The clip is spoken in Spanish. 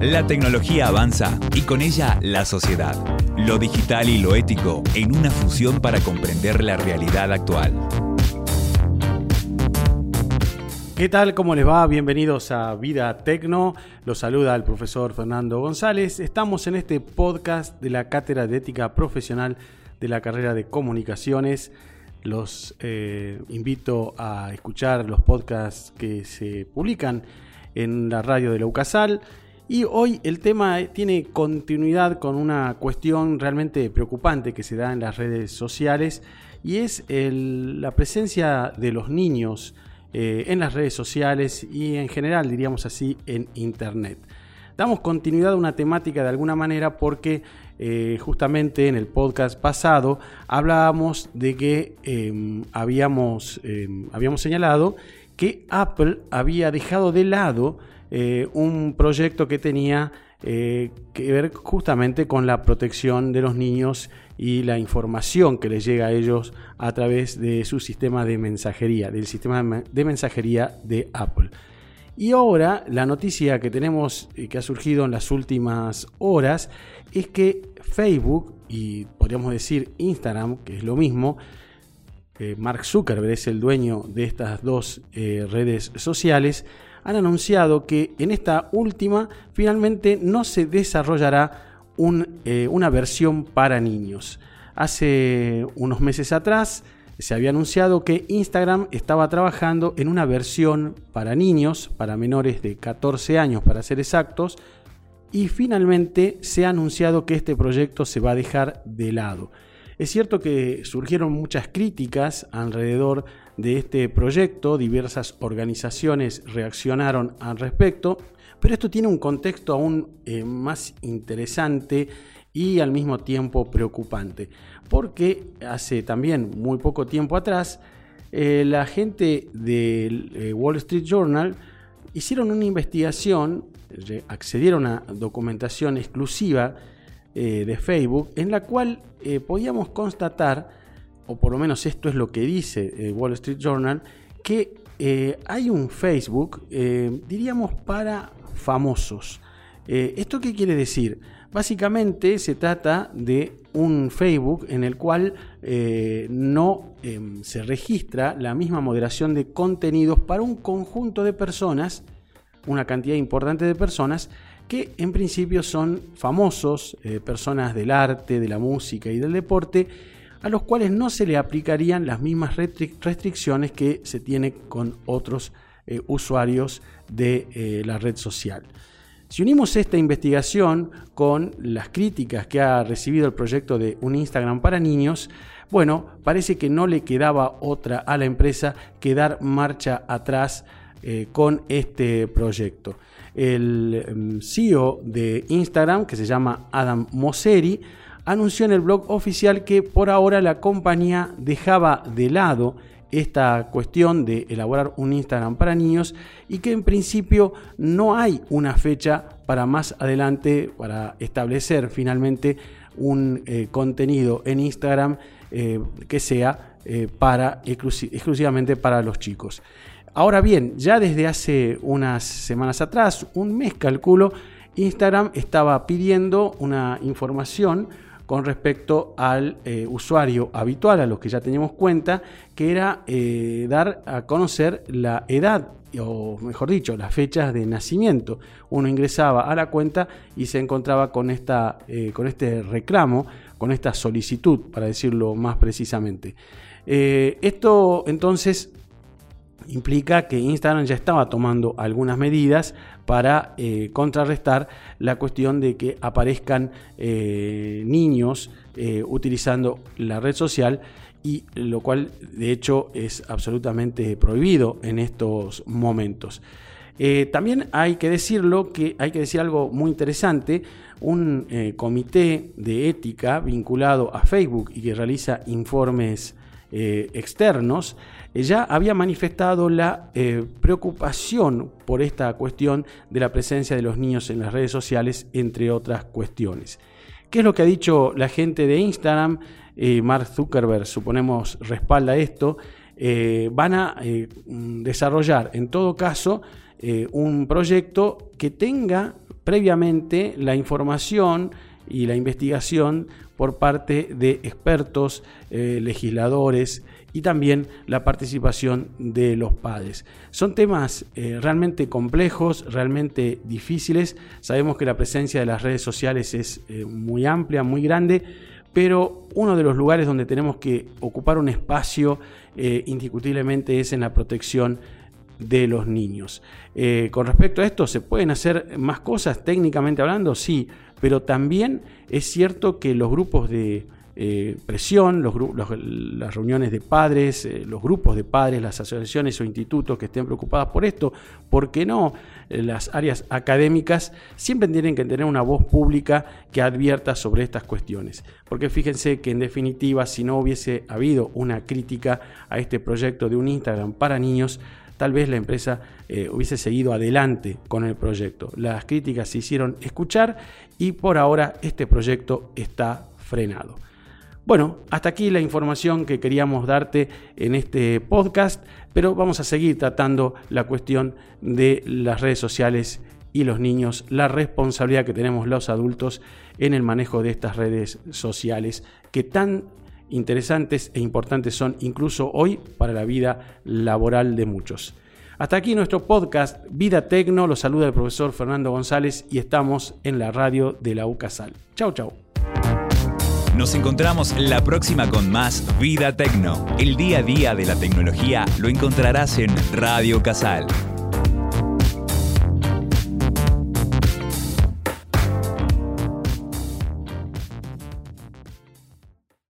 La tecnología avanza y con ella la sociedad. Lo digital y lo ético en una fusión para comprender la realidad actual. ¿Qué tal? ¿Cómo les va? Bienvenidos a Vida Tecno. Los saluda el profesor Fernando González. Estamos en este podcast de la Cátedra de Ética Profesional de la carrera de Comunicaciones. Los eh, invito a escuchar los podcasts que se publican en la radio de la UCASAL. Y hoy el tema tiene continuidad con una cuestión realmente preocupante que se da en las redes sociales y es la presencia de los niños eh, en las redes sociales y en general, diríamos así, en Internet. Damos continuidad a una temática de alguna manera porque eh, justamente en el podcast pasado hablábamos de que em, habíamos, em, habíamos señalado que Apple había dejado de lado eh, un proyecto que tenía eh, que ver justamente con la protección de los niños y la información que les llega a ellos a través de su sistema de mensajería, del sistema de mensajería de Apple. Y ahora la noticia que tenemos y que ha surgido en las últimas horas es que Facebook y podríamos decir Instagram, que es lo mismo, Mark Zuckerberg es el dueño de estas dos eh, redes sociales, han anunciado que en esta última finalmente no se desarrollará eh, una versión para niños. Hace unos meses atrás se había anunciado que Instagram estaba trabajando en una versión para niños, para menores de 14 años para ser exactos, y finalmente se ha anunciado que este proyecto se va a dejar de lado. Es cierto que surgieron muchas críticas alrededor de este proyecto, diversas organizaciones reaccionaron al respecto, pero esto tiene un contexto aún eh, más interesante y al mismo tiempo preocupante, porque hace también muy poco tiempo atrás, eh, la gente del eh, Wall Street Journal hicieron una investigación, accedieron a documentación exclusiva eh, de Facebook, en la cual podíamos constatar, o por lo menos esto es lo que dice el Wall Street Journal, que hay un Facebook, diríamos, para famosos. ¿Esto qué quiere decir? Básicamente se trata de un Facebook en el cual eh, no em, se registra la misma moderación de contenidos para un conjunto de personas, una cantidad importante de personas, que en principio son famosos, eh, personas del arte, de la música y del deporte, a los cuales no se le aplicarían las mismas restricciones que se tiene con otros eh, usuarios de la red social. Si unimos esta investigación con las críticas que ha recibido el proyecto de un Instagram para niños, bueno, parece que no le quedaba otra a la empresa que dar marcha atrás eh, con este proyecto. El mm, CEO de Instagram, que se llama Adam Mosseri, anunció en el blog oficial que por ahora la compañía dejaba de lado esta cuestión de elaborar un Instagram para niños y que en principio no hay una fecha para más adelante para establecer finalmente un eh, contenido en Instagram eh, que sea para exclusivamente para los chicos. Ahora bien, ya desde hace unas semanas atrás, un mes calculo, Instagram estaba pidiendo una información con respecto al eh, usuario habitual, a los que ya teníamos cuenta, que era eh, dar a conocer la edad o mejor dicho, las fechas de nacimiento. Uno ingresaba a la cuenta y se encontraba con, esta, eh, con este reclamo, con esta solicitud, para decirlo más precisamente. esto entonces implica que Instagram ya estaba tomando algunas medidas para eh, contrarrestar la cuestión de que aparezcan eh, niños eh, utilizando la red social y lo cual de hecho es absolutamente prohibido en estos momentos. también hay que decirlo que hay que decir algo muy interesante. Un comité de ética vinculado a Facebook y que realiza informes externos ella había manifestado la eh, preocupación por esta cuestión de la presencia de los niños en las redes sociales, entre otras cuestiones. ¿Qué es lo que ha dicho la gente de Instagram? Eh, Mark Zuckerberg, suponemos, respalda esto. Eh, van a desarrollar, en todo caso, un proyecto que tenga previamente la información y la investigación por parte de expertos, eh, legisladores y también la participación de los padres. Son temas eh, realmente complejos, realmente difíciles. Sabemos que la presencia de las redes sociales es eh, muy amplia, muy grande, pero uno de los lugares donde tenemos que ocupar un espacio indiscutiblemente es en la protección de los niños. con respecto a esto, ¿se pueden hacer más cosas técnicamente hablando? Sí, pero también es cierto que los grupos de eh, presión, las reuniones de padres, eh, los grupos de padres, las asociaciones o institutos que estén preocupadas por esto, ¿por qué no? Eh, las áreas académicas siempre tienen que tener una voz pública que advierta sobre estas cuestiones. Porque fíjense que en definitiva, si no hubiese habido una crítica a este proyecto de un Instagram para niños, tal vez la empresa eh, hubiese seguido adelante con el proyecto. Las críticas se hicieron escuchar y por ahora este proyecto está frenado. Bueno, hasta aquí la información que queríamos darte en este podcast, pero vamos a seguir tratando la cuestión de las redes sociales y los niños, la responsabilidad que tenemos los adultos en el manejo de estas redes sociales que tan interesantes e importantes son incluso hoy para la vida laboral de muchos. Hasta aquí nuestro podcast Vida Tecno. Los saluda el profesor Fernando González y estamos en la radio de la UCASAL. Chau, chau. Nos encontramos la próxima con más Vida Tecno. El día a día de la tecnología lo encontrarás en Radio Casal